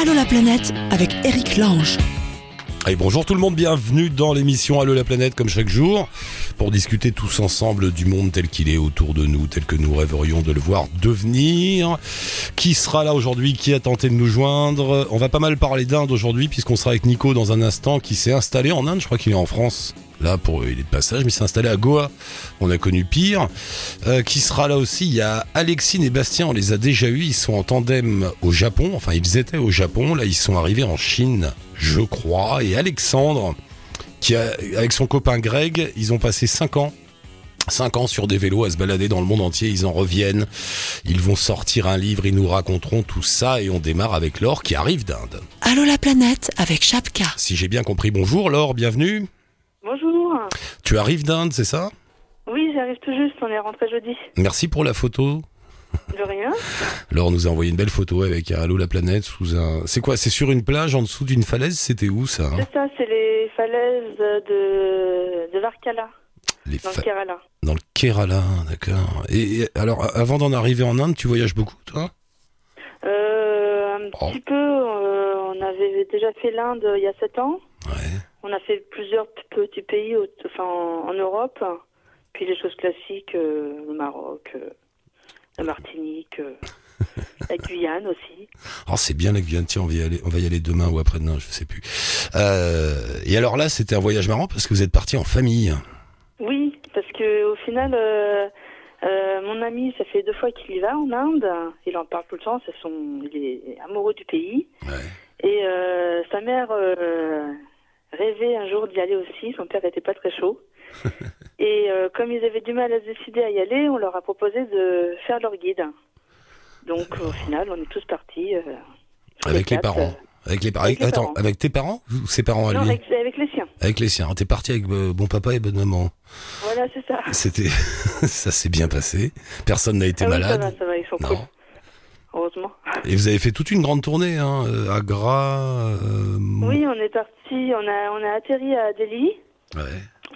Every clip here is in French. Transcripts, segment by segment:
Allô la planète avec Eric Lange. Bonjour tout le monde, bienvenue dans l'émission Allô la planète comme chaque jour pour discuter tous ensemble du monde tel qu'il est autour de nous, tel que nous rêverions de le voir devenir. Qui sera là aujourd'hui? Qui a tenté de nous joindre? On va pas mal parler d'Inde aujourd'hui puisqu'on sera avec Nico dans un instant qui s'est installé en Inde, je crois qu'il est en France. Là, pour il est de passage, mais s'est installé à Goa. On a connu pire. Euh, qui sera là aussi? Il y a Alexine et Bastien. On les a déjà eus. Ils sont en tandem au Japon. Enfin, ils étaient au Japon. Là, ils sont arrivés en Chine, je crois. Et Alexandre, qui a, avec son copain Greg, ils ont passé 5 ans 5 ans sur des vélos à se balader dans le monde entier, ils en reviennent, ils vont sortir un livre, ils nous raconteront tout ça et on démarre avec Laure qui arrive d'Inde. Allô la planète avec Chapka. Si j'ai bien compris, bonjour Laure, bienvenue. Bonjour. Tu arrives d'Inde, c'est ça? Oui, j'arrive tout juste, on est rentré jeudi. Merci pour la photo. De rien. Laure nous a envoyé une belle photo avec Allô la planète sous un... C'est quoi C'est sur une plage en dessous d'une falaise? C'était où ça hein? C'est ça, c'est les falaises de, de Varkala, Les dans fa- le Kerala. Dans le Kerala, d'accord. Et, et alors, avant d'en arriver en Inde, tu voyages beaucoup, toi? Euh, un Oh. petit peu, euh, on avait déjà fait l'Inde il y a 7 ans. Ouais. On a fait plusieurs petits pays enfin, en, en Europe. Puis les choses classiques, euh, le Maroc, euh, la Martinique, euh, la Guyane aussi. Oh, c'est bien la Guyane. Tiens, on va y aller, on va y aller demain ou après-demain, je sais plus. Euh, et alors là, c'était un voyage marrant parce que vous êtes partis en famille. Oui, parce que au final, euh, euh, mon ami, ça fait deux fois qu'il y va en Inde. Il en parle tout le temps. C'est son, il est amoureux du pays. Ouais. Et sa mère rêvait un jour d'y aller aussi. Son père n'était pas très chaud. Et euh, comme ils avaient du mal à se décider à y aller, on leur a proposé de faire leur guide. Donc au final, on est tous partis. euh, tous Avec les quatre, parents. Avec les. Avec les Attends, parents. avec tes parents ou ses parents euh, à non, lui avec, avec les siens. Avec les siens. T'es parti avec euh, bon papa et bonne maman. Voilà, c'est ça. C'était, ça s'est bien passé. Personne n'a été Ah oui, ça malade. va, ça va, ils sont Non. cool. Heureusement. Et vous avez fait toute une grande tournée, hein, euh, Agra. euh, Oui, on est parti, on a, on a atterri à Delhi. Ouais.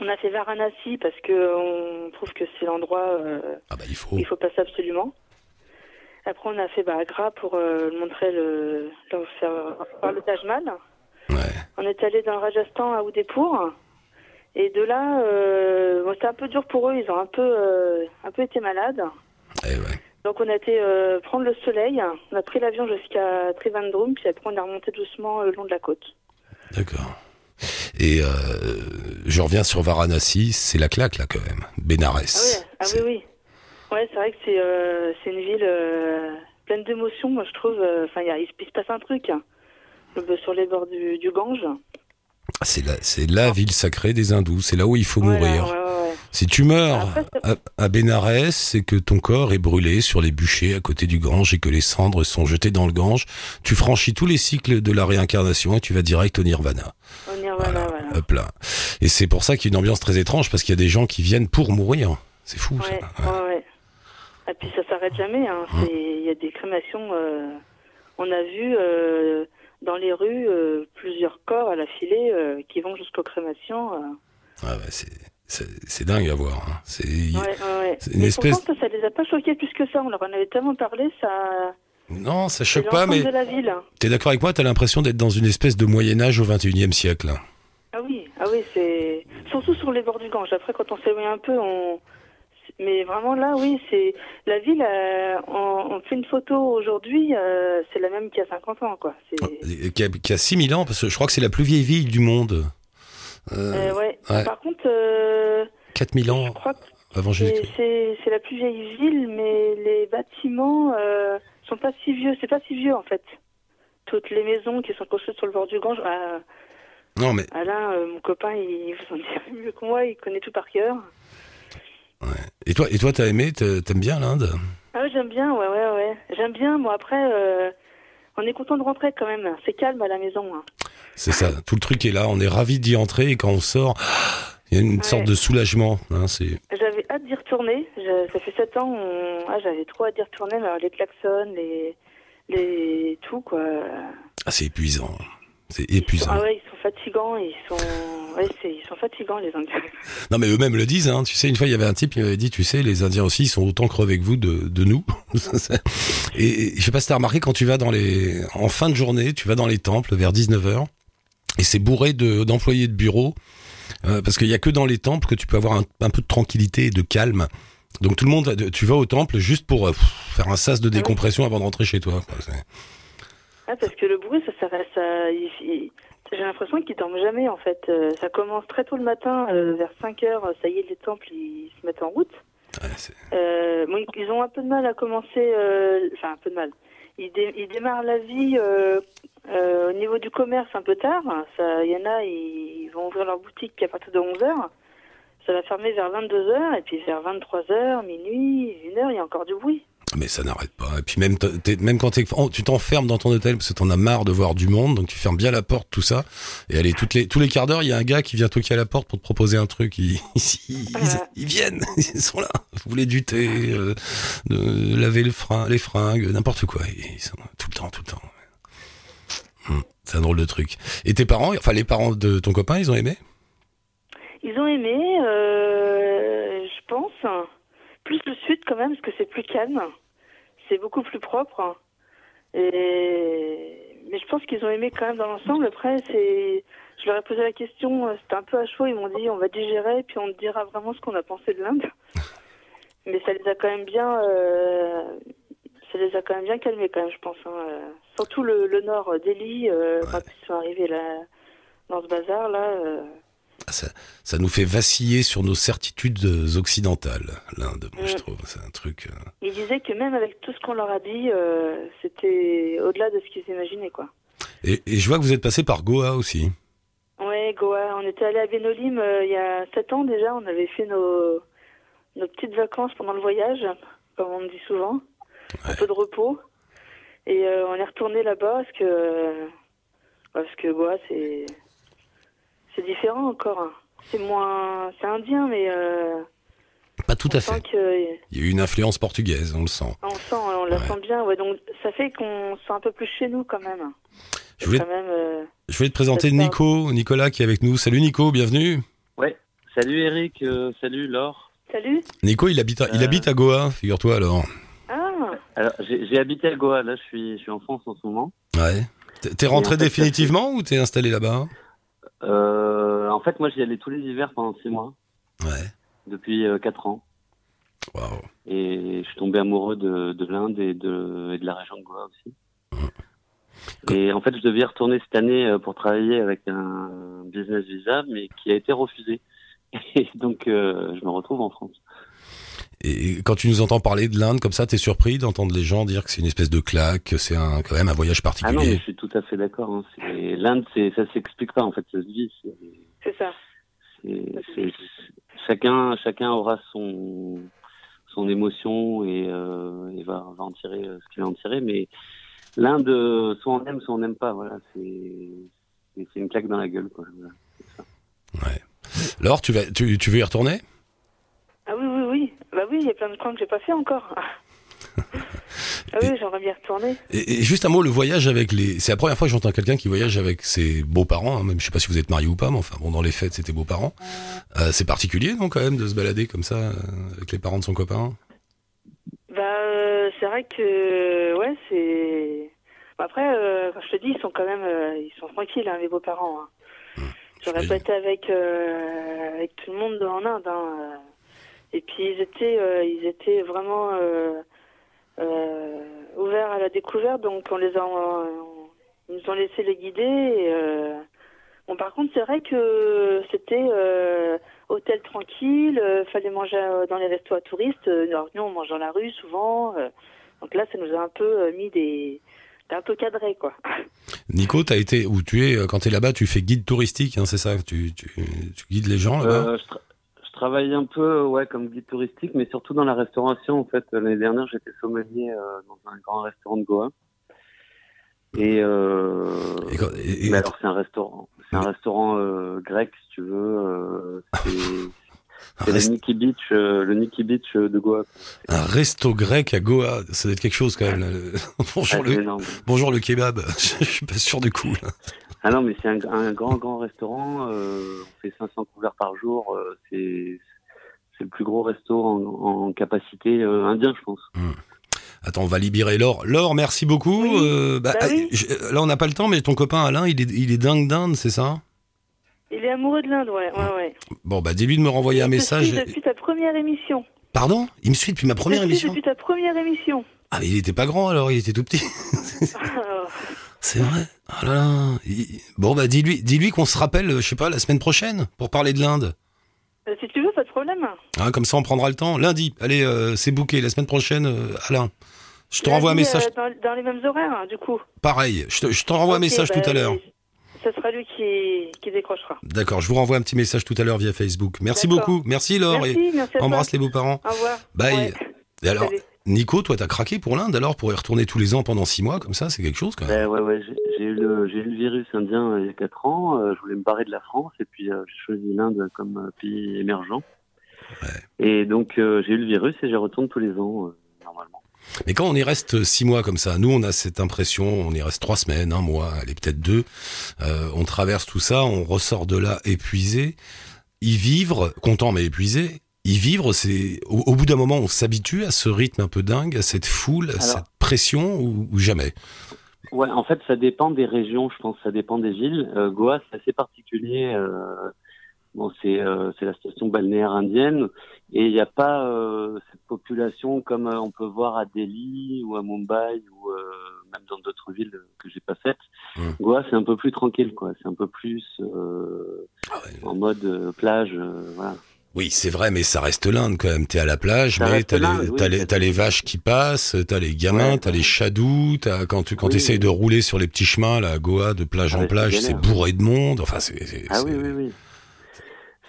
On a fait Varanasi parce que on trouve que c'est l'endroit euh, Ah bah il faut. où il faut passer absolument. Après, on a fait bah, Agra pour euh, montrer le, leur faire le Taj Mahal. Ouais. On est allé dans le Rajasthan à Udaipur. Et de là, euh, bon, c'était un peu dur pour eux. Ils ont un peu, euh, un peu été malades. Eh ouais. Donc on a été euh, prendre le soleil. On a pris l'avion jusqu'à Trivandrum, puis après on est remonté doucement le long de la côte. D'accord. Et euh, je reviens sur Varanasi, c'est la claque là quand même. Ah Benares. oui, ah oui, oui. Ouais, c'est vrai que c'est euh, c'est une ville euh, pleine d'émotions, moi je trouve. Enfin, il se- passe un truc. hein. Sur les bords du, du Gange. C'est la, c'est la ville sacrée des hindous, c'est là où il faut Voilà, mourir. ouais, ouais, ouais. Si tu meurs à, à Benares, c'est que ton corps est brûlé sur les bûchers à côté du Gange et que les cendres sont jetées dans le Gange. Tu franchis tous les cycles de la réincarnation et tu vas direct au Nirvana. Y revient, voilà, voilà. Hop là. Et c'est pour ça qu'il y a une ambiance très étrange parce qu'il y a des gens qui viennent pour mourir. C'est fou Ouais, ça. Et puis ça s'arrête jamais. hein. C'est- Il y a des crémations. euh, on a vu euh, dans les rues euh, plusieurs corps à la filée euh, qui vont jusqu'aux crémations. euh. Ah ouais, c'est, dingue à voir. hein. C'est, Ouais, ouais, une Mais espèce- pourtant, ça, ça les a pas choqués plus que ça. On leur en avait tellement parlé, ça. Non, ça choque pas, mais hein. t'es d'accord avec moi T'as l'impression d'être dans une espèce de Moyen Âge au 21e siècle. hein. Ah oui, ah oui, c'est surtout sur les bords du Gange. Après, quand on s'éloigne un peu, on. Mais vraiment là, oui, c'est la ville. euh, on, on fait une photo aujourd'hui, euh, c'est la même qu'il y a 50 ans, quoi. Et Qui a, qui a 6000 ans, parce que je crois que c'est la plus vieille ville du monde. Euh, ouais. ouais. Par contre, euh, 4000 je ans crois avant Jésus-Christ. c'est la plus vieille ville, mais les bâtiments sont pas si vieux. C'est pas si vieux en fait. Toutes les maisons qui sont construites sur le bord du Gange. ah, Non, mais Alain, mon copain, il vous en dirait mieux que moi. Il connaît tout par cœur. Et toi, et toi, t'as aimé T'a- T'aimes bien l'Inde? Ah ouais, j'aime bien, ouais, ouais, ouais. J'aime bien. Moi, après, euh, on est content de rentrer quand même. C'est calme à la maison. hein. C'est ça. Tout le truc est là. On est ravis d'y entrer et quand on sort, il y a une Ouais. sorte de soulagement. hein, c'est J'avais hâte d'y retourner. Je- ça fait 7 ans. on- ah, J'avais trop hâte d'y retourner. mais alors, les klaxons, les, les tout quoi. ah, c'est épuisant. C'est épuisant. Ah ouais, ils sont fatigants. Ils sont ouais, ils sont fatigants les Indiens. Non, mais eux-mêmes le disent. Hein. Tu sais, une fois, il y avait un type qui m'avait dit, tu sais, les Indiens aussi, ils sont autant crevés que vous de, de nous. et, et je sais pas si t'as remarqué, quand tu vas dans les, en fin de journée, tu vas dans les temples vers 19h, et c'est bourré de, d'employés de bureau, euh, parce qu'il y a que dans les temples que tu peux avoir un, un peu de tranquillité et de calme. Donc tout le monde, tu vas au temple juste pour euh, faire un sas de décompression avant de rentrer chez toi. quoi. Ah, parce que le bruit, ça, ça, ça il- j'ai l'impression qu'ils dorment jamais en fait. Euh, ça commence très tôt le matin, euh, vers 5 heures, ça y est, les temples ils se mettent en route. ouais, Euh, bon, ils ont un peu de mal à commencer, enfin un peu de mal. Ils, dé- ils démarrent la vie au niveau du commerce un peu tard. Il y en a, ils, ils vont ouvrir leur boutique à partir de 11 heures. Ça va fermer vers 22 heures et puis vers 23 heures, minuit, 1 heure, il y a encore du bruit. Mais ça n'arrête pas. Et puis même, même quand oh, tu t'enfermes dans ton hôtel parce que t'en as marre de voir du monde, donc tu fermes bien la porte, tout ça. Et allez, toutes les, tous les quarts d'heure, il y a un gars qui vient toquer à la porte pour te proposer un truc. Ils, ils, ils- ils viennent, ils sont là. Vous voulez du thé, euh, de laver le frein, les fringues, n'importe quoi. Ils sont tout le temps, tout le temps. Hum, C'est un drôle de truc. Et tes parents, enfin les parents de ton copain, ils ont aimé? Ils ont aimé, euh, je pense, plus le sud quand même, parce que c'est plus calme, c'est beaucoup plus propre. Et... Mais je pense qu'ils ont aimé quand même dans l'ensemble. Après, c'est, je leur ai posé la question, euh, c'était un peu à chaud, ils m'ont dit on va digérer, puis on dira vraiment ce qu'on a pensé de l'Inde. Mais ça les a quand même bien, euh, ça les a quand même bien calmés quand même, je pense. hein. Surtout le, le nord, euh, Delhi, euh, quand ils sont arrivés là, dans ce bazar là. euh, ça, ça nous fait vaciller sur nos certitudes occidentales, l'Inde, moi, je Mm. trouve. C'est un truc... euh, Ils disaient que même avec tout ce qu'on leur a dit, euh, c'était au-delà de ce qu'ils imaginaient, quoi. Et, et je vois que vous êtes passé par Goa aussi. Ouais, Goa, on était allé à Benolim euh, il y a sept ans déjà. On avait fait nos, nos petites vacances pendant le voyage, comme on me dit souvent, un peu de repos. Et euh, on est retourné là-bas parce que parce que Goa c'est c'est différent encore. C'est moins, c'est indien, mais euh, Pas tout on à fait. que Il y a eu une influence portugaise, on le sent. on sent, on la Ouais. sent bien. Ouais, donc ça fait qu'on se sent un peu plus chez nous quand même. Je voulais, Quand même. euh, je voulais te présenter. Nico, Nicolas qui est avec nous. Salut Nico, bienvenue. Ouais. Salut Eric, euh, salut Laure. Salut. Nico, il habite à, il habite à Goa, figure-toi alors. Ah, Alors j'ai habité à Goa, là je suis, je suis en France en ce moment. Ouais. T'es- T'es rentré en fait, définitivement ou t'es installé là-bas? Euh, en fait moi j'y allais tous les hivers pendant six mois, Ouais. depuis euh, quatre ans. Et je suis tombé amoureux de, de l'Inde et de, et de la région de Goa aussi. Et en fait je devais y retourner cette année euh, pour travailler avec un business visa, mais qui a été refusé. Et donc euh, je me retrouve en France. Et quand tu nous entends parler de l'Inde comme ça, t'es surpris d'entendre les gens dire que c'est une espèce de claque, que c'est un, quand même un voyage Ah non, mais particulier. je suis tout à fait d'accord. Hein. L'Inde, ça s'explique pas en fait, ça se vit. C'est- ça. Chacun, chacun aura son, son émotion et, euh, et va, va en tirer euh, ce qu'il va en tirer. Mais l'Inde, euh, soit on aime, soit on n'aime pas. Voilà, c'est une claque dans la gueule. Quoi. Voilà. Ouais. Laure, tu, vas, tu, tu veux y retourner? Ah oui, oui, oui. Bah oui, il y a plein de coins que j'ai pas fait encore. ah oui, j'aimerais bien retourner. et, et juste un mot, le voyage avec les... C'est la première fois que j'entends quelqu'un qui voyage avec ses beaux-parents, hein, même je sais pas si vous êtes marié ou pas, mais enfin bon, dans les fêtes, c'était beaux-parents. Euh, c'est particulier, non, quand même, de se balader comme ça, euh, avec les parents de son copain? Bah, euh, c'est vrai que, ouais, c'est. Bah, après, euh, comme je te dis, ils sont quand même, euh, ils sont tranquilles, hein, mes beaux-parents. Hein. J'aurais pas été avec, euh, avec tout le monde en Inde. Hein. Et puis ils étaient, euh, ils étaient vraiment euh, euh, ouverts à la découverte, donc on les a, on- ils nous ont laissé les guider. Et, euh, Bon, par contre, c'est vrai que c'était euh, hôtel tranquille, euh, fallait manger dans les restos à touristes. Alors, nous, on mange dans la rue souvent. euh, donc là, ça nous a un peu mis des. T'es un peu cadré, quoi. Nico, t'as été, où tu es, quand t'es là-bas, tu fais guide touristique, hein, c'est ça? Tu, tu, tu guides les gens là-bas? Euh, je, tra- je travaille un peu ouais, comme guide touristique, mais surtout dans la restauration. En fait, l'année dernière, j'étais sommelier euh, dans un grand restaurant de Goa. Et, euh, Et quand- et- et- mais alors, c'est un restaurant. C'est un restaurant euh, grec, si tu veux. Euh, c'est- le Nikki Beach, euh, le Nikki Beach de Goa. un resto grec à Goa, ça doit être quelque chose quand même. là, bonjour, Ah, le, bonjour le kebab, je suis pas sûr du coup. là. Ah non, mais c'est un, un grand, grand restaurant. euh, on fait 500 couverts par jour. euh, c'est c'est le plus gros resto en, en capacité euh, indien, je pense. Attends, on va libérer Laure. Laure, merci beaucoup. Oui. Euh, bah, Bah oui. je- là, on n'a pas le temps, mais ton copain Alain, il est, il est dingue d'Inde, c'est ça? Il est amoureux de l'Inde, ouais, ouais, ouais. Bon, bah dis-lui de me renvoyer un message. suit depuis ta première émission. Pardon? Il me suit depuis ma première Il te suit émission Depuis ta première émission. Ah, mais il était pas grand alors, il était tout petit. Alors, C'est vrai. Ah là là. Il- Bon, bah dis-lui dis-lui qu'on se rappelle, euh, je sais pas, la semaine prochaine pour parler de l'Inde. euh, si tu veux, pas de problème. Hein, comme ça, on prendra le temps. Lundi, allez, euh, c'est booké. La semaine prochaine, euh, Alain. Je te renvoie un message. dans, dans les mêmes horaires, hein, du coup. Pareil. Je te, je te renvoie un message bah, tout à l'heure. Ce sera lui qui, qui décrochera. D'accord, je vous renvoie un petit message tout à l'heure via Facebook. Merci beaucoup. Merci Laure Merci, merci à et toi. embrasse les beaux-parents. Au revoir. Bye. Ouais. Et alors, Salut. Nico, toi, t'as craqué pour l'Inde alors pour y retourner tous les ans pendant six mois comme ça, c'est quelque chose quand même. Ouais, ouais, ouais. J'ai eu, le- j'ai eu le virus indien euh, il y a 4 ans. euh, je voulais me barrer de la France et puis euh, j'ai choisi l'Inde comme euh, pays émergent. Et donc euh, j'ai eu le virus et j'y retourne tous les ans, euh. Mais quand on y reste six mois comme ça, nous on a cette impression, on y reste trois semaines, un mois, allez peut-être deux, euh, on traverse tout ça, on ressort de là épuisé. Y vivre, content mais épuisé, y vivre, c'est au, au bout d'un moment on s'habitue à ce rythme un peu dingue, à cette foule, à Alors- cette pression ou, ou jamais? Ouais, en fait, ça dépend des régions, je pense, ça dépend des villes. Euh, Goa, c'est assez particulier. Euh, bon, c'est euh, c'est la station balnéaire indienne et il n'y a pas euh, cette population comme euh, on peut voir à Delhi ou à Mumbai ou euh, même dans d'autres villes que j'ai pas faites. Mm. Goa, c'est un peu plus tranquille, quoi. C'est un peu plus euh, Ah ouais. en mode euh, plage, voilà. Oui, c'est vrai, mais ça reste l'Inde quand même. T'es à la plage, Ça mais t'as les, oui, les, vaches qui passent, t'as les gamins, Ouais. t'as les chadous, t'as quand tu quand Oui. essayes de rouler sur les petits chemins là, à Goa, de plage Ah en plage, c'est bourré de monde. Enfin, c'est. Ah oui, oui, oui.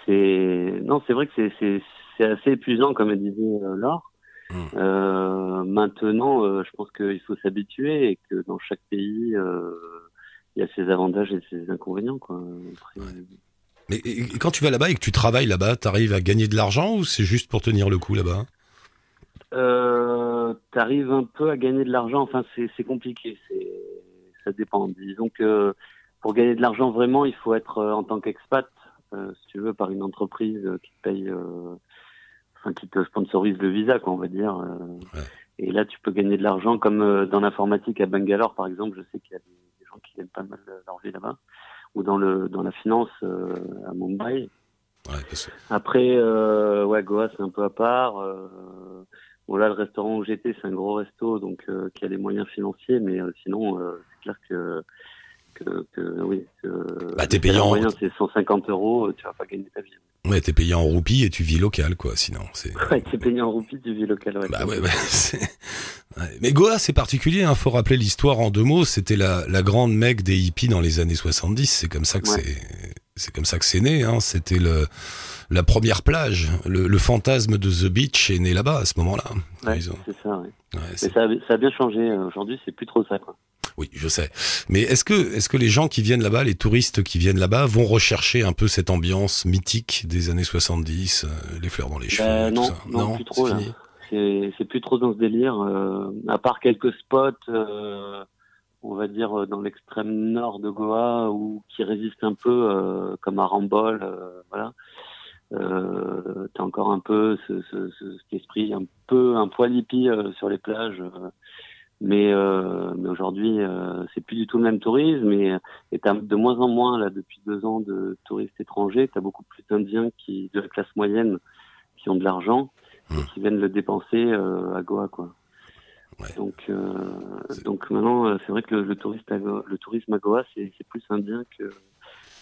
C'est non, c'est vrai que c'est assez épuisant, comme elle disait euh, Laure. Mm. Euh, maintenant, euh, je pense qu'il faut s'habituer et que dans chaque pays, euh, il y a ses avantages et ses inconvénients, quoi. Après, Mais et- et quand tu vas là-bas et que tu travailles là-bas, t'arrives à gagner de l'argent ou c'est juste pour tenir le coup là-bas? Euh, T'arrives un peu à gagner de l'argent. Enfin, c'est compliqué. Ça dépend. Disons que pour gagner de l'argent vraiment, il faut être en tant qu'expat, si tu veux, par une entreprise euh, qui te paye, euh, enfin qui te sponsorise le visa, quoi, on va dire. euh. Ouais. Et là, tu peux gagner de l'argent, comme euh, dans l'informatique à Bangalore, par exemple. Je sais qu'il y a des, gens qui gagnent pas mal euh, leur vie là-bas, ou dans le dans la finance euh, à Mumbai. Ouais, Après, euh, ouais, Goa, c'est un peu à part. Euh, bon, là, le restaurant où j'étais, c'est un gros resto, donc euh, qui a les moyens financiers, mais euh, sinon, euh, c'est clair que, que, que oui. Que, Bah, t'es payé en- moyen, c'est 150 euros, tu vas pas gagner ta vie. Ouais, t'es payé en roupies et tu vis local, quoi. Sinon, c'est. Ouais, t'es payé en roupies, tu vis local. Ouais, Bah ouais. Mais Goa, c'est particulier. Hein, faut rappeler l'histoire en deux mots. C'était la, la grande mecque des hippies dans les années 70. C'est comme ça que Ouais. c'est. C'est comme ça que c'est né. Hein. C'était le la première plage. Le, le fantasme de The Beach est né là-bas à ce moment-là. Ouais, c'est ça, ouais. ouais, Mais c'est- ça, a- ça a bien changé. euh, Aujourd'hui, c'est plus trop ça, quoi. oui, je sais. Mais est-ce que est-ce que les gens qui viennent là-bas, les touristes qui viennent là-bas, vont rechercher un peu cette ambiance mythique des années 70, euh, les fleurs dans les cheveux, Bah, tout non, ça? non, plus trop, c'est plus trop dans ce délire. euh, à part quelques spots, euh, on va dire euh, dans l'extrême nord de Goa, ou qui résistent un peu, euh, comme à Rambol, euh, voilà. Euh, T'as encore un peu ce, ce, ce- cet esprit un peu un poil hippie sur les plages, mais, mais aujourd'hui c'est plus du tout le même tourisme et et t'as de moins en moins là depuis deux ans de touristes étrangers. T'as beaucoup plus d'Indiens qui de la classe moyenne qui ont de l'argent et Hmm. qui viennent le dépenser à Goa quoi. Ouais. Donc euh, donc maintenant euh, c'est vrai que le, le touriste à Goa- le tourisme à Goa c'est plus indien que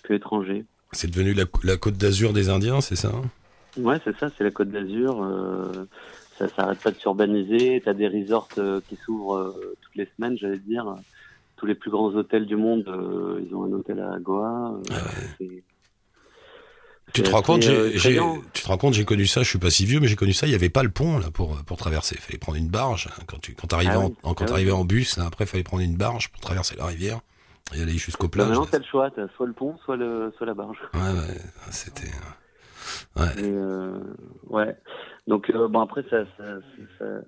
que étranger. C'est devenu la, la côte d'Azur des Indiens, c'est ça Ouais, c'est ça, c'est la Côte d'Azur. euh, ça s'arrête pas de s'urbaniser. T'as des resorts euh, qui s'ouvrent toutes les semaines, j'allais dire. Tous les plus grands hôtels du monde, ils ont un hôtel à Goa. c'est- Tu te c'est rends compte, j'ai, euh, j'ai- tu te rends compte, j'ai connu ça. Je suis pas si vieux, mais j'ai connu ça. Il y avait pas le pont là pour pour traverser. Il fallait prendre une barge hein, quand tu quand arrivais Ah en, oui, en- quand ah oui. en bus. Là, après, il fallait prendre une barge pour traverser la rivière et aller jusqu'au Bah, plage. maintenant, t'as le choix. T'as soit le pont, soit le, soit la barge. Ouais, ouais, c'était. Ouais. Et, euh, ouais. Donc, euh, bon, après, ça. ça, ça- ça-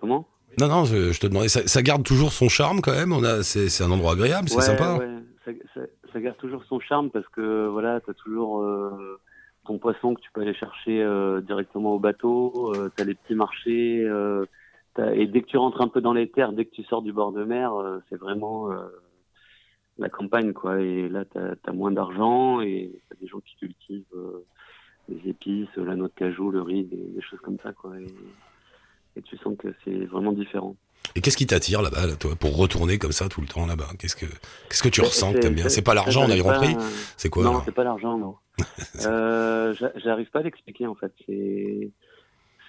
Comment? Non, non, je, je te demandais, ça, ça garde toujours son charme quand même. On a, c'est, c'est un endroit agréable, c'est ouais, sympa. ouais. Ça, garde toujours son charme parce que, voilà, t'as toujours euh, ton poisson que tu peux aller chercher euh, directement au bateau. Euh, t'as les petits marchés. euh, et dès que tu rentres un peu dans les terres, dès que tu sors du bord de mer, c'est vraiment. la campagne quoi et là t'as as moins d'argent et t'as des gens qui cultivent les épices la noix de cajou le riz des, choses comme ça quoi et tu sens que c'est vraiment différent Et qu'est-ce qui t'attire là-bas, là, toi, pour retourner comme ça tout le temps là-bas? Qu'est-ce que, qu'est-ce que tu ressens que t'aimes bien? c'est- pas l'argent, on a compris. C'est quoi non c'est pas l'argent non. Euh, j'a- j'arrive pas à l'expliquer en fait. C'est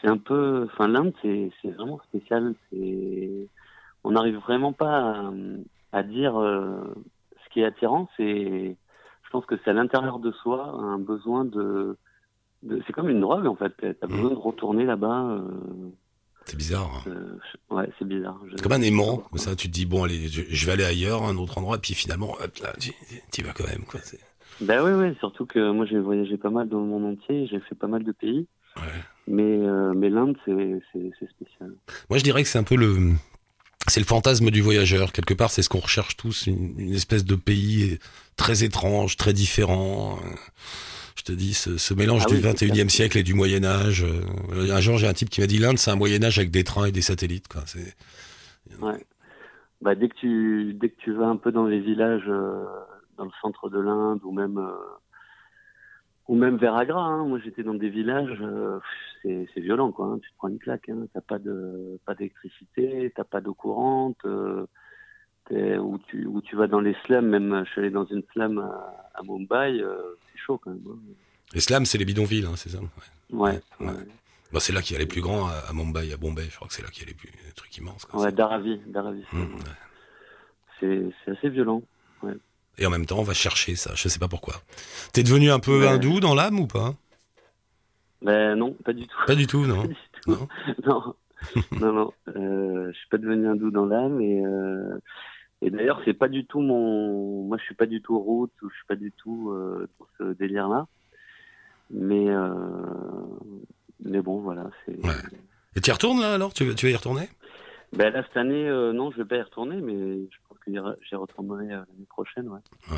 c'est un peu enfin l'Inde c'est c'est vraiment spécial. C'est on n'arrive vraiment pas à, à dire euh, ce qui est attirant. C'est je pense que c'est à l'intérieur de soi un besoin de, de c'est comme une drogue en fait. T'as Mhm. besoin de retourner là-bas euh, C'est bizarre. hein. euh, ouais c'est bizarre Je- comme un aimant, comme ça, tu te dis, bon, allez, je, je vais aller ailleurs, un autre endroit, puis finalement, hop, là, tu y vas quand même, quoi. Ben oui, oui, surtout que moi j'ai voyagé pas mal dans le monde entier, j'ai fait pas mal de pays, Ouais. mais, euh, mais l'Inde c'est spécial. Moi, je dirais que c'est un peu le, c'est le fantasme du voyageur. Quelque part, c'est ce qu'on recherche tous, une, une espèce de pays très étrange, très différent. Je te dis, ce, ce mélange Ah du oui, c'est 21e clair. siècle et du Moyen Âge. Euh, Un jour, j'ai un type qui m'a dit l'Inde, c'est un Moyen Âge avec des trains et des satellites. Quoi. C'est... Ouais. Bah, dès, que tu, dès que tu vas un peu dans les villages, euh, dans le centre de l'Inde, ou même, euh, ou même vers Agra, hein. moi j'étais dans des villages, euh, c'est c'est violent quoi, hein. tu te prends une claque, hein. t'as pas de pas d'électricité, t'as pas d'eau courante, où, tu, où tu vas dans les slums, même je suis allé dans une slum à, à Mumbai, euh, c'est chaud quand même. hein. Les slams, c'est les bidonvilles, hein, c'est ça? Ouais. Ouais, Ouais. ouais. Bah, c'est là qu'il y a les plus grands à, à Mumbai, à Bombay. Je crois que c'est là qu'il y a les plus les trucs immenses. Quoi. Ouais, Dharavi, Dharavi. Mmh. C'est c'est assez violent. Et en même temps, on va chercher ça. Je sais pas pourquoi. T'es devenu un peu hindou dans l'âme ou pas? Ben non, pas du tout. Pas du tout, non. Pas du tout. Non, non, non. Euh, je suis pas devenu hindou dans l'âme et euh, et d'ailleurs c'est pas du tout mon. Moi je suis pas du tout route ou je suis pas du tout euh, dans ce délire-là. Mais euh, mais bon voilà c'est. Ouais. Et tu y retournes là alors? Tu, vas- tu vas y retourner? Ben là cette année euh, non je vais pas y retourner mais je pense que j'y- retournerai euh, l'année prochaine ouais.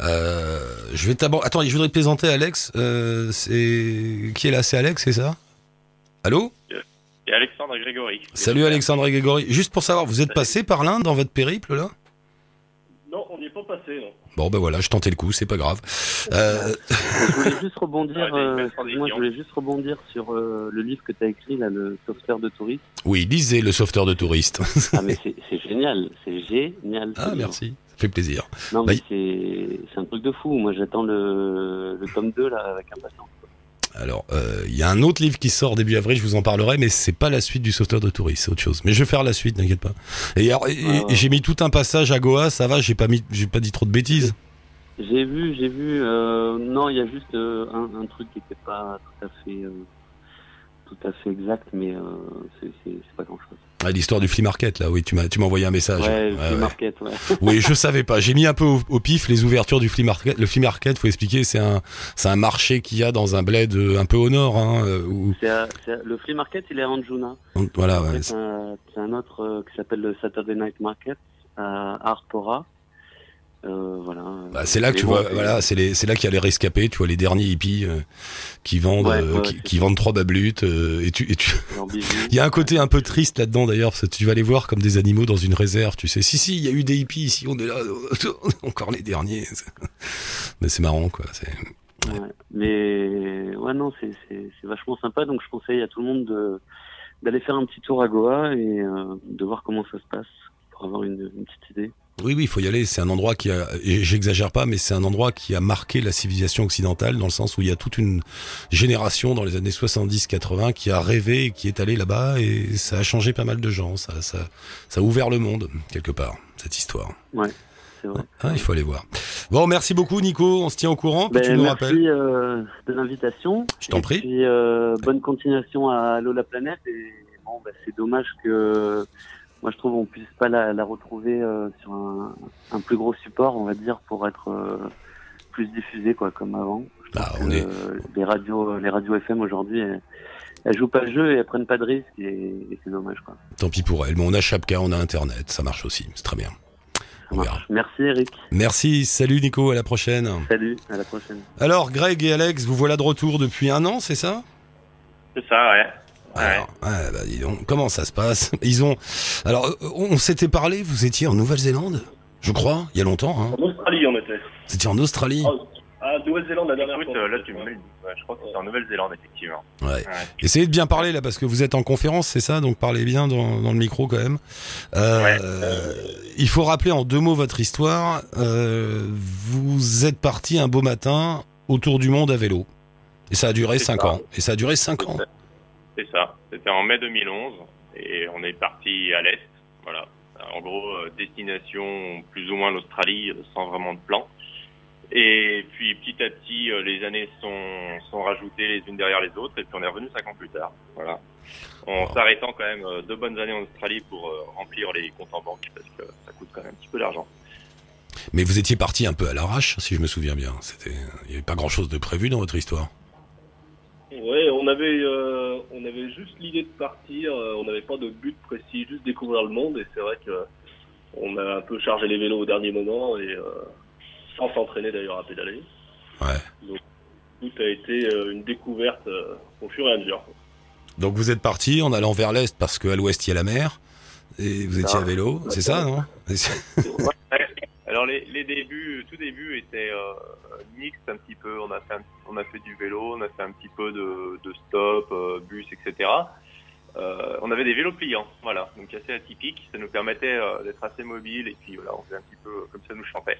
euh, Je vais d'abord. Attends, je voudrais te présenter Alex. Euh, c'est qui est là? C'est Alex, c'est ça? Allô? Et Alexandre Grégory. Salut Alexandre et Grégory. Juste pour savoir, vous êtes passé par l'Inde dans votre périple là? Non, on n'y est pas passé, non. Bon ben voilà, je tentais le coup, c'est pas grave. Euh, Je voulais juste rebondir. Euh, excuse-moi, je voulais juste rebondir sur euh, le livre que tu as écrit là, le sauveteur de touristes. oui, lisez le sauveteur de touristes. Ah mais c'est génial, c'est génial. ah merci, ça fait plaisir. Non, mais Bah, c'est c'est un truc de fou. Moi, j'attends le, le tome 2 là avec impatience. Alors, euh, il y a un autre livre qui sort début avril, je vous en parlerai, mais c'est pas la suite du sauveteur de touristes, c'est autre chose. Mais je vais faire la suite, n'inquiète pas. Et, alors, et- Ouais, ouais. et j'ai mis tout un passage à Goa, ça va, j'ai pas mis, j'ai pas dit trop de bêtises. J'ai vu, j'ai vu. euh, non, il y a juste euh, un, un truc qui n'était pas tout à fait, tout à fait exact, mais c'est pas grand chose. Ah, L'histoire du flea market, là, oui, tu m'as, tu m'as envoyé un message. Ouais, le ouais. market, ouais. Oui, je savais pas. J'ai mis un peu au, au pif les ouvertures du flea market. Le flea market, faut expliquer, c'est un, c'est un marché qu'il y a dans un bled euh, un peu au nord, hein, euh, où, C'est à- c'est à- le flea market, il est à Anjuna. voilà, Après, ouais, c'est un, c'est un autre euh, qui s'appelle le Saturday Night Market à Arpora. Euh, voilà. Bah, c'est là que tu vois, voilà, c'est là qu'il y a les rescapés, tu vois les derniers hippies euh, qui vendent, Ouais, euh, ouais, qui, vendent trois bablutes, euh, et tu, et tu, leur bijou. il y a un côté un peu triste là-dedans d'ailleurs, parce que tu vas les voir comme des animaux dans une réserve, tu sais. Si si, il y a eu des hippies ici, on est là, encore les derniers. Mais c'est marrant quoi. Ouais. Mais ouais, non, c'est vachement sympa. Donc, je conseille à tout le monde de- d'aller faire un petit tour à Goa et de voir comment ça se passe pour avoir une, une petite idée. Oui, oui, il faut y aller. C'est un endroit qui a, et j'exagère pas, mais c'est un endroit qui a marqué la civilisation occidentale dans le sens où il y a toute une génération dans les années 70-80 qui a rêvé et qui est allée là-bas et ça a changé pas mal de gens. Ça, ça, ça a ouvert le monde, quelque part, cette histoire. C'est vrai. Ah, il faut aller voir. Bon, merci beaucoup, Nico. On se tient au courant. Ben, tu nous merci rappelles. euh, de l'invitation. Je t'en Et prie. Puis, euh, bonne continuation à Allo la planète. Et bon, ben, c'est dommage que moi je trouve on puisse pas la, la retrouver euh, sur un, un plus gros support, on va dire, pour être euh, plus diffusé quoi, comme avant. Bah, on que, est- euh, les radios, les radios FM aujourd'hui, elles, elles jouent pas le jeu et elles prennent pas de risques et, et c'est dommage quoi. Tant pis pour elle. Mais on a Chapka, on a Internet, ça marche aussi. C'est très bien. On verra. marche. Merci Eric. Merci, salut Nico, à la prochaine. Salut, à la prochaine. Alors, Greg et Alex, vous voilà de retour depuis un an, c'est ça? C'est ça, ouais. Ouais. Alors, ouais, bah, dis donc, comment ça se passe? Ils ont. Alors, euh, on s'était parlé, vous étiez en Nouvelle-Zélande Je crois, il y a longtemps. Hein? En Australie, on était. Vous étiez en Australie Ah, Nouvelle-Zélande, la dernière Écoute, fois. euh, là tu me mets je crois que c'est en Nouvelle-Zélande, effectivement. Ouais. Ouais. Essayez de bien parler là parce que vous êtes en conférence, c'est ça? Donc parlez bien dans, dans le micro quand même. Euh, Ouais. euh, il faut rappeler en deux mots votre histoire. Euh, vous êtes parti un beau matin autour du monde à vélo. Et ça a duré C'est cinq ça. ans. Et ça a duré cinq ans. C'est ça. C'était en mai 2011 et on est parti à l'est. Voilà. En gros, euh, destination plus ou moins l'Australie euh, sans vraiment de plan. Et puis petit à petit, euh, les années sont, sont rajoutées les unes derrière les autres et puis on est revenu cinq ans plus tard. Voilà. En Wow. s'arrêtant quand même deux bonnes années en Australie pour remplir les comptes en banque parce que ça coûte quand même un petit peu d'argent. Mais vous étiez parti un peu à l'arrache, si je me souviens bien. C'était, il n'y avait pas grand chose de prévu dans votre histoire. Ouais, on avait, euh, on avait juste l'idée de partir. euh, on n'avait pas de but précis, juste découvrir le monde. Et c'est vrai que on a un peu chargé les vélos au dernier moment et euh, sans s'entraîner d'ailleurs à pédaler. Ouais. Tout a été une découverte au fur et à mesure. Donc vous êtes parti en allant vers l'est parce qu'à l'ouest il y a la mer. Et vous étiez Ah. à vélo, c'est ça, non? Ouais. Alors les, les débuts, tout début était euh, mixte un petit peu. On a fait, un- on a fait du vélo, on a fait un petit peu de, de stop, euh, bus, etc. Euh, on avait des vélos pliants, voilà, donc assez atypique. Ça nous permettait euh, d'être assez mobile et puis voilà, on faisait un petit peu comme ça nous chantait.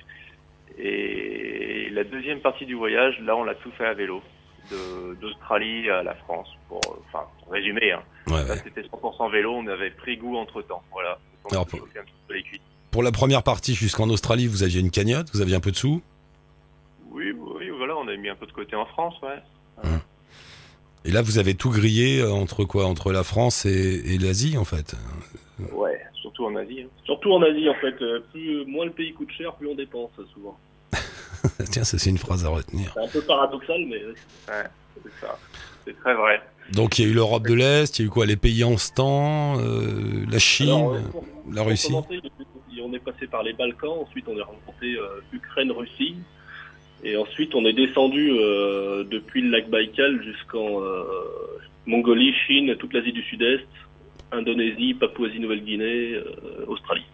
Et la deuxième partie du voyage, là, on l'a tout fait à vélo, d'Australie à la France. Pour, enfin, pour résumer, hein. Ouais, Là, ouais. c'était 100% vélo. On avait pris goût entre temps, voilà. On Alors, pour- un petit peu les cuisses. Pour la première partie jusqu'en Australie, vous aviez une cagnotte, vous aviez un peu de sous? Oui, oui, voilà, on a mis un peu de côté en France, ouais. Et là, vous avez tout grillé euh, entre quoi? Entre la France et, et l'Asie, en fait? Ouais, surtout en Asie. hein. Surtout en Asie, en fait, euh, plus moins le pays coûte cher, plus on dépense souvent. Tiens, ça c'est une phrase à retenir. C'est un peu paradoxal, mais euh, C'est ça. C'est très vrai. Donc il y a eu l'Europe de l'Est, il y a eu quoi? Les pays en ce temps, euh, la Chine, Alors, euh, pour- la pour Russie? commencer, on est passé par les Balkans, ensuite on est remonté euh, Ukraine, Russie, et ensuite on est descendu euh, depuis le lac Baïkal jusqu'en euh, Mongolie, Chine, toute l'Asie du Sud-Est, Indonésie, Papouasie-Nouvelle-Guinée, euh, Australie.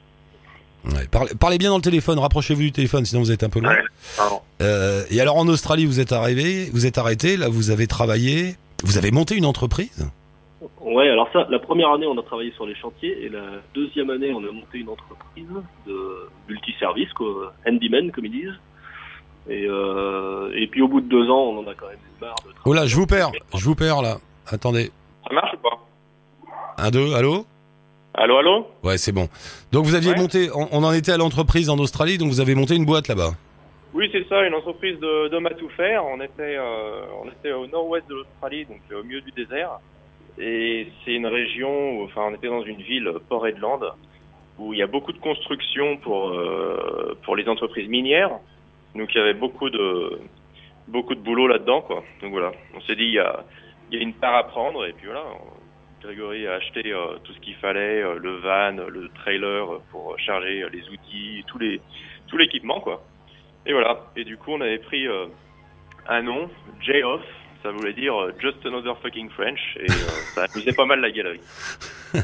Ouais, parlez, parlez bien dans le téléphone, rapprochez-vous du téléphone, sinon vous êtes un peu loin. Ouais. Euh, et alors en Australie, vous êtes arrivé, vous êtes arrêté, là vous avez travaillé, vous avez monté une entreprise? Ouais, alors ça, la première année on a travaillé sur les chantiers, et la deuxième année on a monté une entreprise de multiservice, quoi, handyman comme ils disent. Et, euh, et puis au bout de deux ans, on en a quand même marre de Oh là, je vous perds, je vous perds là. Attendez, Ça marche ou pas? Un, deux, allô? Allô, allô? Ouais, c'est bon. Donc vous aviez Ouais. monté, on, on en était à l'entreprise en Australie, donc vous avez monté une boîte là-bas. Oui, c'est ça, une entreprise de- d'hommes à tout faire. On était, euh, on était au nord-ouest de l'Australie, donc euh, au milieu du désert. Et c'est une région, enfin, on était dans une ville, Port Edland, où il y a beaucoup de construction pour, euh, pour les entreprises minières. Donc il y avait beaucoup de, beaucoup de boulot là-dedans, quoi. Donc voilà, on s'est dit, il y a, il y a une part à prendre, et puis voilà. Grégory a acheté euh, tout ce qu'il fallait, euh, le van, le trailer euh, pour charger euh, les outils, tous les, tout l'équipement, quoi. Et voilà. Et du coup, on avait pris euh, un nom, J-Off. Ça voulait dire euh, Just Another Fucking French. Et euh, ça amusait pas mal la galerie.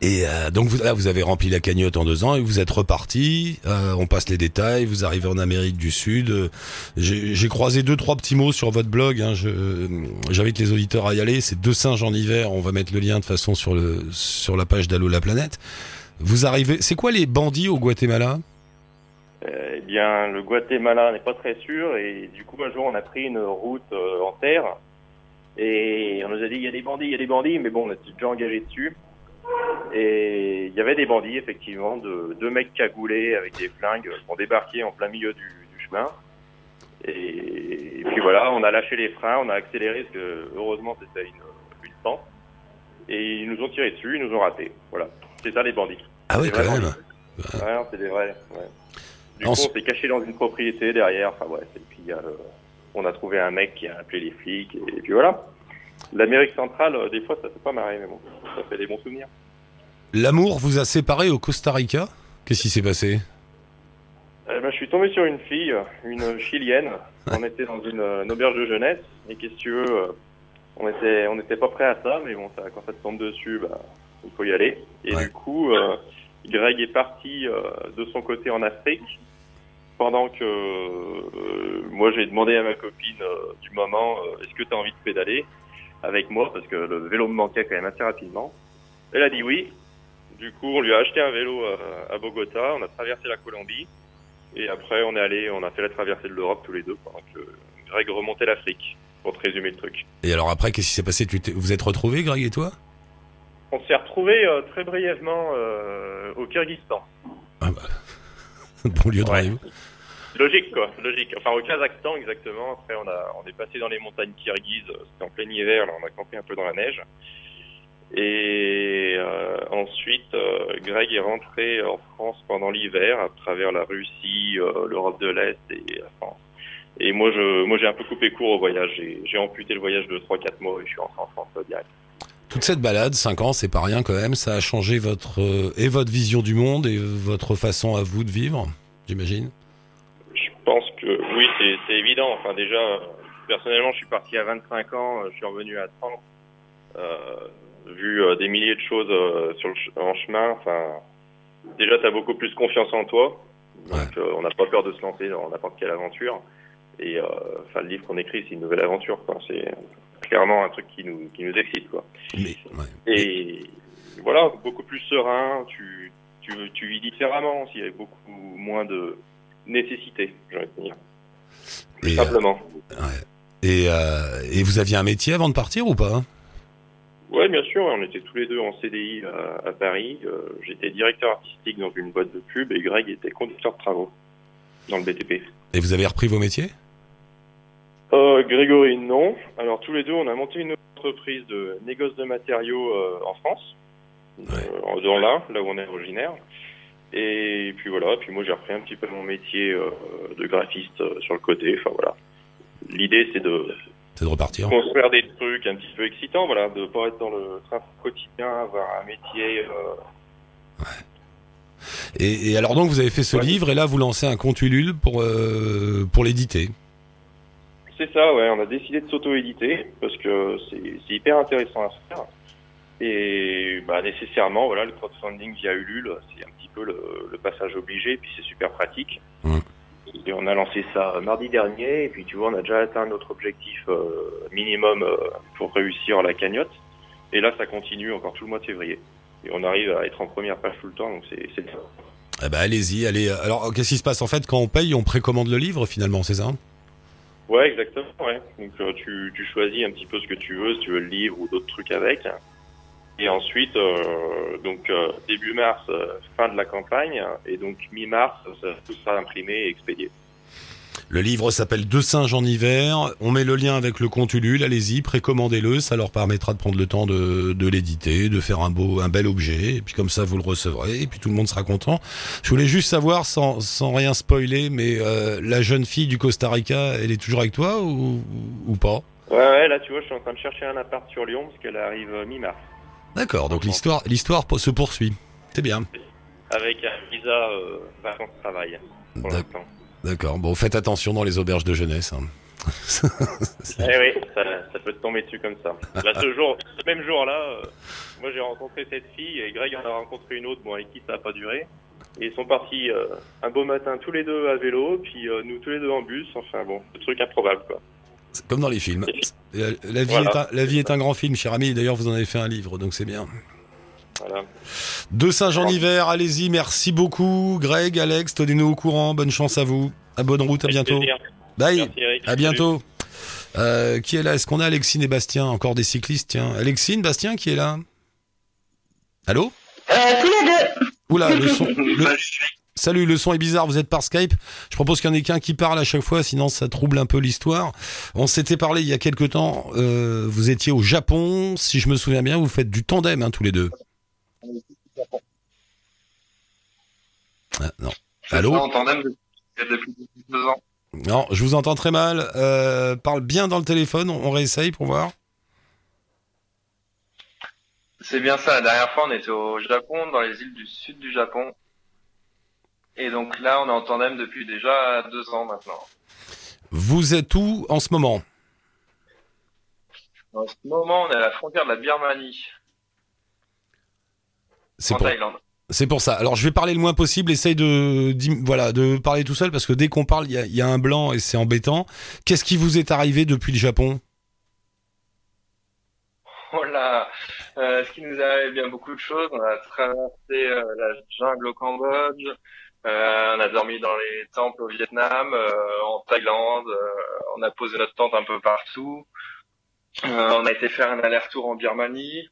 Et euh, donc vous, là, vous avez rempli la cagnotte en deux ans et vous êtes reparti. Euh, on passe les détails. Vous arrivez en Amérique du Sud. J'ai croisé deux trois petits mots sur votre blog. Hein, J'invite les auditeurs à y aller. C'est deux singes en hiver. On va mettre le lien de façon sur sur la page d'Allo la planète. Vous arrivez. C'est quoi les bandits au Guatemala? Euh, eh bien, le Guatemala n'est pas très sûr. Et du coup, un jour, on a pris une route euh, en terre. Et on nous a dit, il y a des bandits, il y a des bandits. Mais bon, on était déjà engagé dessus. Et il y avait des bandits, effectivement, de deux mecs cagoulés avec des flingues qui ont débarqué en plein milieu du, du chemin. Et, et puis voilà, on a lâché les freins, on a accéléré parce que heureusement c'était une, une pente. Et ils nous ont tiré dessus, ils nous ont ratés. Voilà, c'est ça les bandits. Ah C'est quand vraiment- même. Ouais, c'est des vrais. Ouais. Du coup, on s'est caché dans une propriété derrière. Enfin bref, et puis euh, on a trouvé un mec qui a appelé les flics et, puis voilà. L'Amérique centrale, euh, des fois, ça fait pas marrer, mais bon, ça fait des bons souvenirs. L'amour vous a séparé au Costa Rica? Qu'est-ce qui s'est passé? Eh ben, je suis tombé sur une fille, une chilienne. On était dans une, euh, une auberge de jeunesse. Et qu'est-ce que tu veux euh, On était, on n'était pas prêt à ça, mais bon, ça, quand ça te tombe dessus, bah, il faut y aller. Et Ouais. du coup, euh, Greg est parti euh, de son côté en Afrique, pendant que euh, moi j'ai demandé à ma copine euh, du moment, est-ce que tu as envie de pédaler avec moi, parce que le vélo me manquait quand même assez rapidement. Elle a dit oui. Du coup, on lui a acheté un vélo à, à Bogota, on a traversé la Colombie. Et après, on est allé, on a fait la traversée de l'Europe tous les deux pendant que Greg remontait l'Afrique, pour te résumer le truc. Et alors après, qu'est-ce qui s'est passé? Tu Vous êtes retrouvés, Greg et toi? On s'est retrouvés euh, très brièvement euh, au Kyrgyzstan. ah bah. Bon lieu de rendez-vous. Logique, quoi, logique. Enfin, au Kazakhstan, exactement. Après, on, a, on est passé dans les montagnes kirghizes. C'était en plein hiver, là, on a campé un peu dans la neige. Et euh, ensuite, euh, Greg est rentré en France pendant l'hiver, à travers la Russie, euh, l'Europe de l'Est et la France. Et moi, je, moi, j'ai un peu coupé court au voyage. J'ai, amputé le voyage de 3-4 mois et je suis rentré en France euh, direct. Toute cette balade, 5 ans, c'est pas rien quand même. Ça a changé votre euh, et votre vision du monde et votre façon à vous de vivre, j'imagine? Je pense que oui, c'est, évident. Enfin, déjà, personnellement, je suis parti à 25 ans, euh, je suis revenu à 30. Euh, vu euh, des milliers de choses euh, sur le ch- en chemin, enfin, déjà, tu as beaucoup plus confiance en toi. Donc, on n'a pas peur de se lancer dans n'importe quelle aventure. Et enfin, le livre qu'on écrit, c'est une nouvelle aventure. C'est clairement un truc qui nous, qui nous excite. Quoi. Mais ouais. Et voilà, beaucoup plus serein, tu, tu, tu vis différemment aussi, avec beaucoup moins de nécessité, j'ai envie de dire. Et, euh, simplement. et, euh, et vous aviez un métier avant de partir ou pas? Ouais, bien sûr, on était tous les deux en CDI à, à Paris. Euh, J'étais directeur artistique dans une boîte de pub et Greg était conducteur de travaux dans le BTP. Et vous avez repris vos métiers? Euh, Grégory, non. Alors tous les deux, on a monté une entreprise de négoce de matériaux euh, en France, euh, dans là, là où on est originaire. Et puis voilà, puis moi j'ai repris un petit peu mon métier euh, de graphiste sur le côté. Enfin voilà. L'idée c'est de C'est de repartir. construire des trucs un petit peu excitants, voilà, de pas être dans le train quotidien, avoir un métier. euh, Et, et alors donc vous avez fait ce Ouais. livre et là vous lancez un compte Ulule pour pour l'éditer. C'est ça, ouais. On a décidé de s'auto-éditer parce que c'est hyper intéressant à faire. Et bah, nécessairement, voilà, le crowdfunding via Ulule, c'est un petit peu le, le passage obligé, puis c'est super pratique. Et on a lancé ça mardi dernier, et puis tu vois, on a déjà atteint notre objectif euh, minimum euh, pour réussir la cagnotte. Et là, ça continue encore tout le mois de février. Et on arrive à être en première page tout le temps, donc c'est bien. Eh ben allez-y, allez. Alors qu'est-ce qui se passe? En fait quand on paye, on précommande le livre finalement, c'est ça? Ouais, exactement, ouais. Donc euh, tu, tu choisis un petit peu ce que tu veux, si tu veux le livre ou d'autres trucs avec. Et ensuite, euh, donc euh, début mars, euh, fin de la campagne, et donc mi-mars, tout sera imprimé et expédié. Le livre s'appelle Deux singes en hiver. On met le lien avec le compte Ulule. Allez-y, précommandez-le. Ça leur permettra de prendre le temps de, de l'éditer, de faire un beau, un bel objet. Et puis comme ça, vous le recevrez. Et puis tout le monde sera content. Je voulais juste savoir, sans, sans rien spoiler, mais euh, la jeune fille du Costa Rica, elle est toujours avec toi ou, ou pas? Ouais, ouais, là tu vois, je suis en train de chercher un appart sur Lyon parce qu'elle arrive euh, mi-mars. D'accord. Donc l'histoire, l'histoire se poursuit. C'est bien. Avec un visa euh, vacances-travail pour l'instant. D'accord. Bon, faites attention dans les auberges de jeunesse. hein. Eh oui, ça, ça peut te tomber dessus comme ça. Là, ce jour, ce même jour-là, euh, moi j'ai rencontré cette fille et Greg en a rencontré une autre, bon, avec qui ça n'a pas duré. Et ils sont partis euh, un beau matin tous les deux à vélo, puis euh, nous tous les deux en bus. Enfin bon, le truc improbable quoi. C'est comme dans les films. La vie, Voilà. est un, la vie est un grand film, cher ami. D'ailleurs, vous en avez fait un livre, donc c'est bien. Voilà. Deux singes en hiver, allez-y. Merci beaucoup, Greg, Alex. Tenez-nous au courant. Bonne chance à vous. À bonne route. À Avec bientôt. plaisir. Bye. Merci, Eric. À bientôt. Euh, qui est là? Est-ce qu'on a Alexine et Bastien? Encore des cyclistes, tiens. Alexine, Bastien, qui est là? Allô? Euh, tous les deux. Oula, le son. le- Salut, le son est bizarre, vous êtes par Skype. Je propose qu'il y en ait qu'un qui parle à chaque fois, sinon ça trouble un peu l'histoire. On s'était parlé il y a quelque temps, euh, vous étiez au Japon, si je me souviens bien, vous faites du tandem hein, tous les deux. Ah, non. Allô en tandem depuis depuis deux ans. Non, je vous entends très mal. Euh, parle bien dans le téléphone, on, on réessaye pour voir. C'est bien ça. La dernière fois, on était au Japon, dans les îles du sud du Japon. Et donc là, on est en tandem depuis déjà deux ans maintenant. Vous êtes où en ce moment? En ce moment, on est à la frontière de la Birmanie, C'est en pour, Thaïlande. c'est pour ça. Alors je vais parler le moins possible, essaye de, voilà, de parler tout seul parce que dès qu'on parle, il y a, il y a un blanc et c'est embêtant. Qu'est-ce qui vous est arrivé depuis le Japon? Voilà. Euh, ce qui nous est arrivé bien beaucoup de choses. On a traversé euh, la jungle au Cambodge. Euh, on a dormi dans les temples au Vietnam, en Thaïlande. on a posé notre tente un peu partout. On a été faire un aller-retour en Birmanie.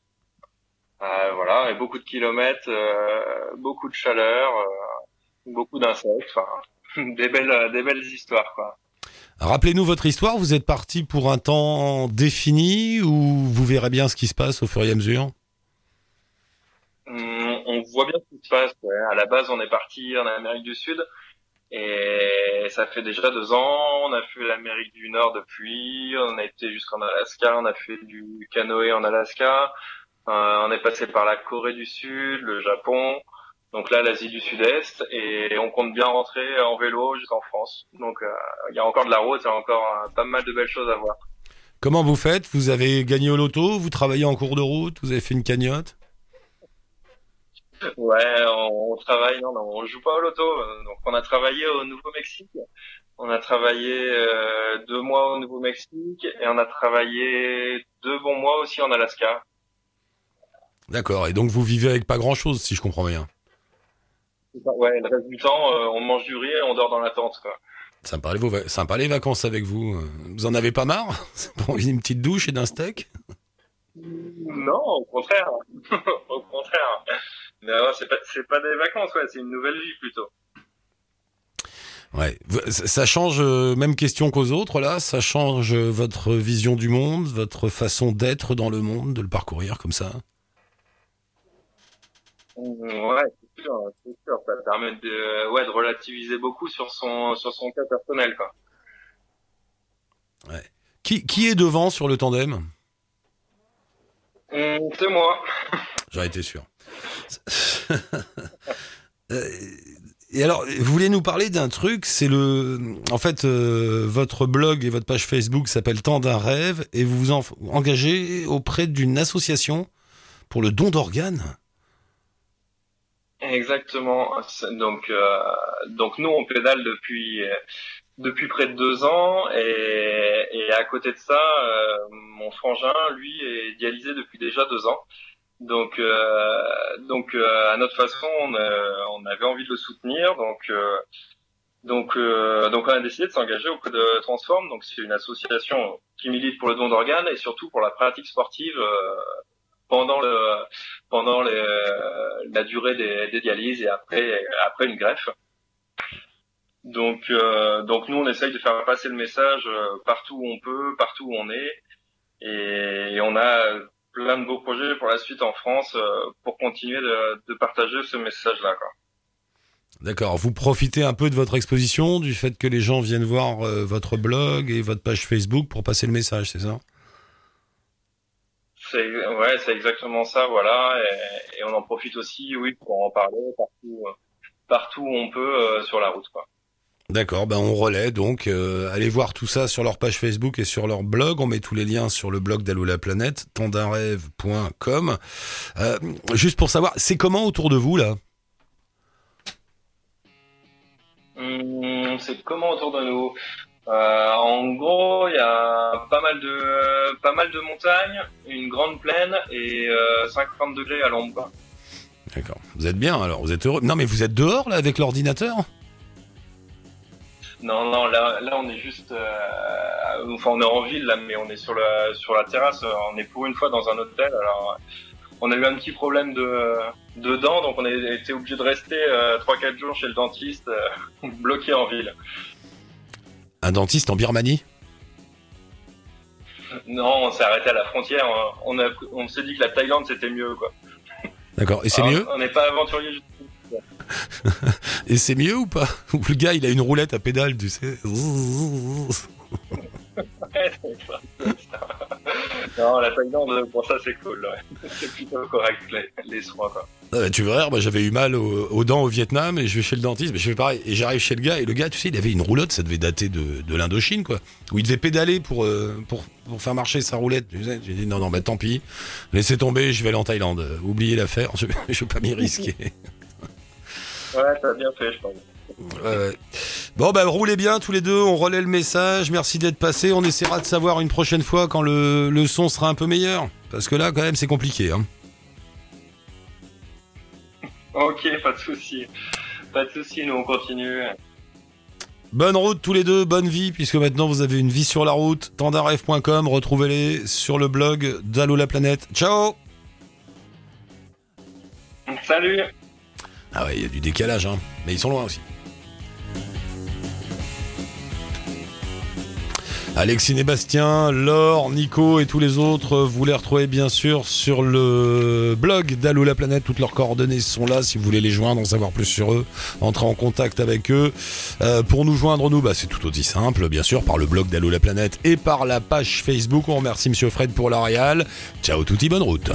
Euh, voilà, et beaucoup de kilomètres, euh, beaucoup de chaleur, euh, beaucoup d'insectes. Enfin, des belles, des belles histoires, quoi. Rappelez-nous votre histoire. Vous êtes parti pour un temps défini ou vous verrez bien ce qui se passe au fur et à mesure? Hum, on voit bien ce qui se passe. ouais. À la base, on est parti en Amérique du Sud et ça fait déjà deux ans. On a fait l'Amérique du Nord depuis. On a été jusqu'en Alaska. On a fait du canoë en Alaska. On est passé par la Corée du Sud, le Japon. Donc là, l'Asie du Sud-Est et on compte bien rentrer en vélo jusqu'en France. Donc euh, il y a encore de la route, il y a encore euh, pas mal de belles choses à voir. Comment vous faites? Vous avez gagné au loto? Vous travaillez en cours de route? Vous avez fait une cagnotte? Ouais, on, on travaille, non, non, on joue pas au loto. Donc, on a travaillé au Nouveau-Mexique. On a travaillé euh, deux mois au Nouveau-Mexique et on a travaillé deux bons mois aussi en Alaska. D'accord. Et donc vous vivez avec pas grand-chose, si je comprends bien. Ouais, le reste du temps, euh, on mange du riz et on dort dans la tente, quoi. Sympa les, vos va- sympa les vacances avec vous. Vous en avez pas marre? Envie d'une petite douche et d'un steak? Non, au contraire. au contraire. C'est pas, des vacances, ouais, c'est une nouvelle vie plutôt. Ouais. Ça change, euh, même question qu'aux autres, là. Ça change euh, votre vision du monde, votre façon d'être dans le monde, de le parcourir comme ça? Ouais, c'est sûr, c'est sûr. Ça permet de, ouais, de relativiser beaucoup sur son, sur son cas personnel, quoi. Qui, qui est devant sur le tandem? Hum, c'est moi. J'aurais été sûr. Euh, Et alors, vous voulez nous parler d'un truc, c'est le, en fait, euh, votre blog et votre page Facebook s'appelle Temps d'un rêve, et vous vous en- engagez auprès d'une association pour le don d'organes. Exactement. Donc, euh, donc nous, on pédale depuis depuis près de deux ans et, et à côté de ça, euh, mon frangin, lui, est dialysé depuis déjà deux ans. Donc, euh, donc euh, à notre façon, on, euh, on avait envie de le soutenir. Donc, euh, donc, donc on a décidé de s'engager auprès de Transform. Donc, c'est une association qui milite pour le don d'organes et surtout pour la pratique sportive pendant le pendant les, la durée des, dialyses et après après une greffe. Donc euh, donc nous on essaye de faire passer le message euh, partout où on peut, partout où on est, et, on a plein de beaux projets pour la suite en France euh, pour continuer de, partager ce message-là. Quoi. D'accord. Vous profitez un peu de votre exposition, du fait que les gens viennent voir euh, votre blog et votre page Facebook pour passer le message, c'est ça? C'est ouais, c'est exactement ça, voilà, et, et on en profite aussi, oui, pour en parler partout, euh, partout où on peut euh, sur la route, quoi. D'accord, ben on relaie donc. euh, allez voir tout ça sur leur page Facebook et sur leur blog. On met tous les liens sur le blog d'Allo la planète, tendunrêve.com. Euh, juste pour savoir, c'est comment autour de vous là? Hum, c'est comment autour de nous? Euh, En gros, il y a pas mal de pas mal de montagnes, une grande plaine et euh, 50 degrés à l'ombre. D'accord. Vous êtes bien alors, vous êtes heureux. Non mais vous êtes dehors là avec l'ordinateur? Non, non, là, là, on est juste, euh, enfin, on est en ville là, mais on est sur la sur la terrasse. On est pour une fois dans un hôtel. Alors, on a eu un petit problème de de dents, donc on a été obligé de rester euh, 3-4 jours chez le dentiste, euh, bloqué en ville. Un dentiste en Birmanie Non, on s'est arrêté à la frontière. On, a, on s'est dit que la Thaïlande c'était mieux, quoi. D'accord. Et c'est mieux On n'est pas aventurier. Et c'est mieux ou pas Ou le gars, il a une roulette à pédale, tu sais. non, la Thaïlande, pour ça, c'est cool. ouais. C'est plutôt correct, les, les soins, quoi. Tu verras, moi j'avais eu mal au- aux dents au Vietnam et je vais chez le dentiste, mais je fais pareil. Et j'arrive chez le gars et le gars, tu sais, il avait une roulotte, ça devait dater de, de l'Indochine, quoi. Où il devait pédaler pour, euh, pour, pour faire marcher sa roulette. J'ai dit non, non, bah tant pis, laissez tomber, je vais aller en Thaïlande. Oubliez l'affaire, je, je vais pas m'y risquer. Ouais, t'as bien fait, je pense. Ouais, ouais. Bon, bah roulez bien tous les deux, on relaie le message, merci d'être passé. On essaiera de savoir une prochaine fois quand le, le son sera un peu meilleur. Parce que là, quand même, c'est compliqué. Hein. Ok, pas de souci. Pas de souci, nous on continue. Bonne route tous les deux, bonne vie, puisque maintenant vous avez une vie sur la route. Tendaref.com, retrouvez-les sur le blog d'Allo la planète. Ciao Salut Ah ouais, il y a du décalage, hein. Mais ils sont loin aussi. Alexine et Bastien, Laure, Nico et tous les autres, vous les retrouvez bien sûr sur le blog d'Allo la planète. Toutes leurs coordonnées sont là si vous voulez les joindre, en savoir plus sur eux, entrer en contact avec eux. Euh, pour nous joindre, nous, bah, c'est tout aussi simple, bien sûr, par le blog d'Allo la planète et par la page Facebook. On remercie Monsieur Fred pour la. Ciao touti, bonne route.